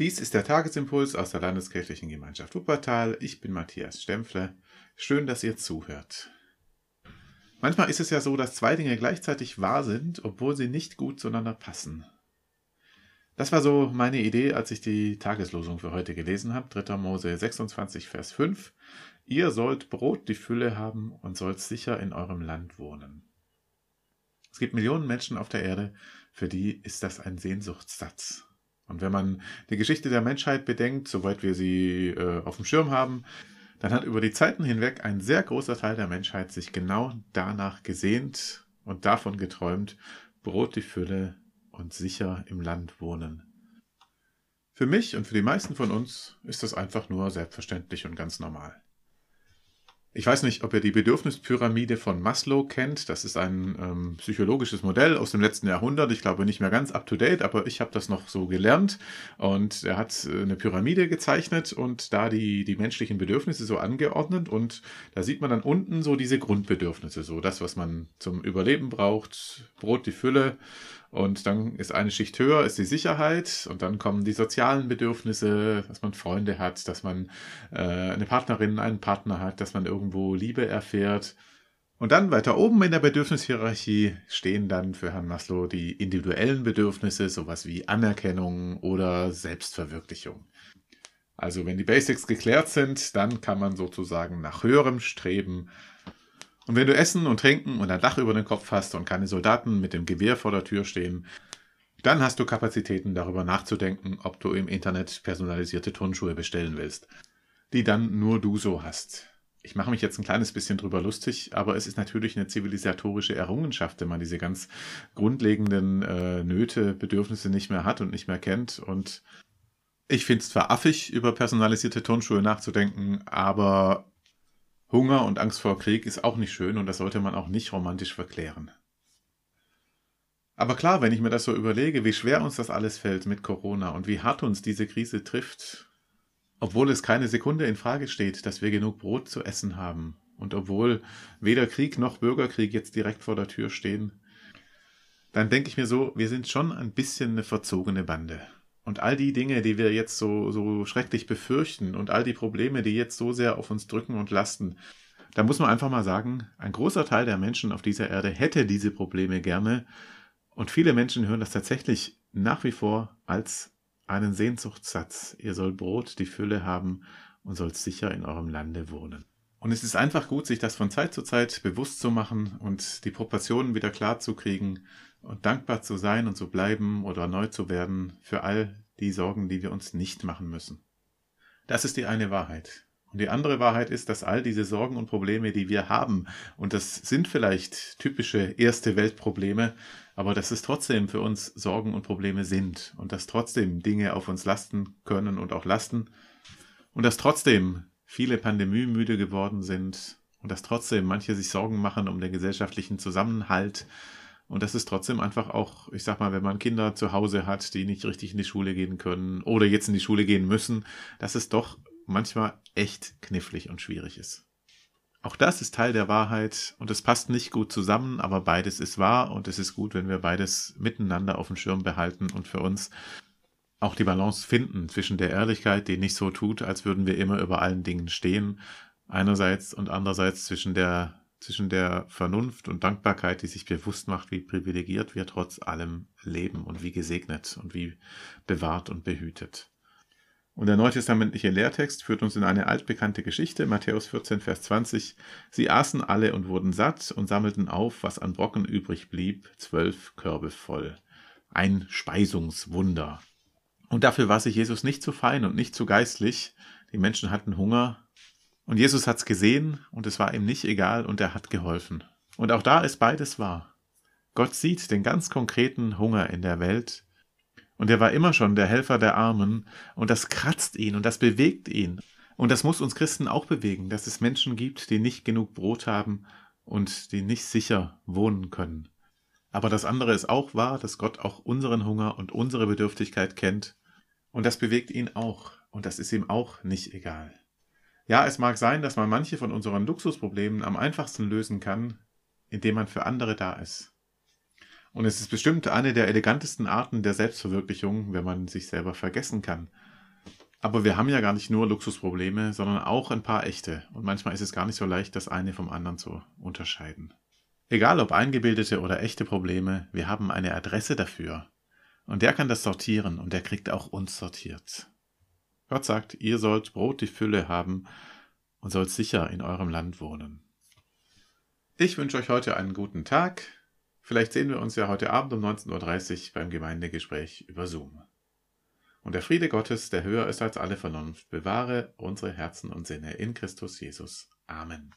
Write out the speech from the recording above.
Dies ist der Tagesimpuls aus der Landeskirchlichen Gemeinschaft Wuppertal. Ich bin Matthias Stempfle. Schön, dass ihr zuhört. Manchmal ist es ja so, dass zwei Dinge gleichzeitig wahr sind, obwohl sie nicht gut zueinander passen. Das war so meine Idee, als ich die Tageslosung für heute gelesen habe. 3. Mose 26, Vers 5. Ihr sollt Brot die Fülle haben und sollt sicher in eurem Land wohnen. Es gibt Millionen Menschen auf der Erde, für die ist das ein Sehnsuchtssatz. Und wenn man die Geschichte der Menschheit bedenkt, soweit wir sie äh, auf dem Schirm haben, dann hat über die Zeiten hinweg ein sehr großer Teil der Menschheit sich genau danach gesehnt und davon geträumt, Brot die Fülle und sicher im Land wohnen. Für mich und für die meisten von uns ist das einfach nur selbstverständlich und ganz normal. Ich weiß nicht, ob ihr die Bedürfnispyramide von Maslow kennt. Das ist ein ähm, psychologisches Modell aus dem letzten Jahrhundert. Ich glaube nicht mehr ganz up-to-date, aber ich habe das noch so gelernt. Und er hat äh, eine Pyramide gezeichnet und da die, die menschlichen Bedürfnisse so angeordnet. Und da sieht man dann unten so diese Grundbedürfnisse, so das, was man zum Überleben braucht. Brot, die Fülle, und dann ist eine Schicht höher, ist die Sicherheit. Und dann kommen die sozialen Bedürfnisse, dass man Freunde hat, dass man äh, eine Partnerin, einen Partner hat, dass man irgendwo Liebe erfährt. Und dann weiter oben in der Bedürfnishierarchie stehen dann für Herrn Maslow die individuellen Bedürfnisse, sowas wie Anerkennung oder Selbstverwirklichung. Also wenn die Basics geklärt sind, dann kann man sozusagen nach höherem streben und wenn du Essen und Trinken und ein Dach über den Kopf hast und keine Soldaten mit dem Gewehr vor der Tür stehen, dann hast du Kapazitäten darüber nachzudenken, ob du im Internet personalisierte Turnschuhe bestellen willst, die dann nur du so hast. Ich mache mich jetzt ein kleines bisschen drüber lustig, aber es ist natürlich eine zivilisatorische Errungenschaft, wenn man diese ganz grundlegenden äh, Nöte, Bedürfnisse nicht mehr hat und nicht mehr kennt. Und ich finde es zwar affig, über personalisierte Turnschuhe nachzudenken, aber Hunger und Angst vor Krieg ist auch nicht schön und das sollte man auch nicht romantisch verklären. Aber klar, wenn ich mir das so überlege, wie schwer uns das alles fällt mit Corona und wie hart uns diese Krise trifft, obwohl es keine Sekunde in Frage steht, dass wir genug Brot zu essen haben und obwohl weder Krieg noch Bürgerkrieg jetzt direkt vor der Tür stehen, dann denke ich mir so, wir sind schon ein bisschen eine verzogene Bande. Und all die Dinge, die wir jetzt so, so schrecklich befürchten und all die Probleme, die jetzt so sehr auf uns drücken und lasten, da muss man einfach mal sagen, ein großer Teil der Menschen auf dieser Erde hätte diese Probleme gerne. Und viele Menschen hören das tatsächlich nach wie vor als einen Sehnsuchtssatz. Ihr sollt Brot, die Fülle haben und sollt sicher in eurem Lande wohnen. Und es ist einfach gut, sich das von Zeit zu Zeit bewusst zu machen und die Proportionen wieder klar zu kriegen und dankbar zu sein und zu bleiben oder neu zu werden für all die Sorgen, die wir uns nicht machen müssen. Das ist die eine Wahrheit. Und die andere Wahrheit ist, dass all diese Sorgen und Probleme, die wir haben, und das sind vielleicht typische erste Weltprobleme, aber dass es trotzdem für uns Sorgen und Probleme sind und dass trotzdem Dinge auf uns lasten können und auch lasten und dass trotzdem viele pandemiemüde geworden sind und dass trotzdem manche sich Sorgen machen um den gesellschaftlichen Zusammenhalt und das ist trotzdem einfach auch, ich sag mal, wenn man Kinder zu Hause hat, die nicht richtig in die Schule gehen können oder jetzt in die Schule gehen müssen, dass es doch manchmal echt knifflig und schwierig ist. Auch das ist Teil der Wahrheit und es passt nicht gut zusammen, aber beides ist wahr und es ist gut, wenn wir beides miteinander auf dem Schirm behalten und für uns auch die Balance finden zwischen der Ehrlichkeit, die nicht so tut, als würden wir immer über allen Dingen stehen, einerseits und andererseits zwischen der zwischen der Vernunft und Dankbarkeit, die sich bewusst macht, wie privilegiert wir trotz allem leben und wie gesegnet und wie bewahrt und behütet. Und der neutestamentliche Lehrtext führt uns in eine altbekannte Geschichte, Matthäus 14, Vers 20. Sie aßen alle und wurden satt und sammelten auf, was an Brocken übrig blieb, zwölf Körbe voll. Ein Speisungswunder. Und dafür war sich Jesus nicht zu fein und nicht zu geistlich. Die Menschen hatten Hunger und Jesus hat's gesehen und es war ihm nicht egal und er hat geholfen. Und auch da ist beides wahr. Gott sieht den ganz konkreten Hunger in der Welt und er war immer schon der Helfer der Armen und das kratzt ihn und das bewegt ihn. Und das muss uns Christen auch bewegen, dass es Menschen gibt, die nicht genug Brot haben und die nicht sicher wohnen können. Aber das andere ist auch wahr, dass Gott auch unseren Hunger und unsere Bedürftigkeit kennt und das bewegt ihn auch und das ist ihm auch nicht egal. Ja, es mag sein, dass man manche von unseren Luxusproblemen am einfachsten lösen kann, indem man für andere da ist. Und es ist bestimmt eine der elegantesten Arten der Selbstverwirklichung, wenn man sich selber vergessen kann. Aber wir haben ja gar nicht nur Luxusprobleme, sondern auch ein paar echte. Und manchmal ist es gar nicht so leicht, das eine vom anderen zu unterscheiden. Egal ob eingebildete oder echte Probleme, wir haben eine Adresse dafür. Und der kann das sortieren und der kriegt auch uns sortiert. Gott sagt, ihr sollt Brot die Fülle haben und sollt sicher in eurem Land wohnen. Ich wünsche euch heute einen guten Tag. Vielleicht sehen wir uns ja heute Abend um 19.30 Uhr beim Gemeindegespräch über Zoom. Und der Friede Gottes, der höher ist als alle Vernunft, bewahre unsere Herzen und Sinne in Christus Jesus. Amen.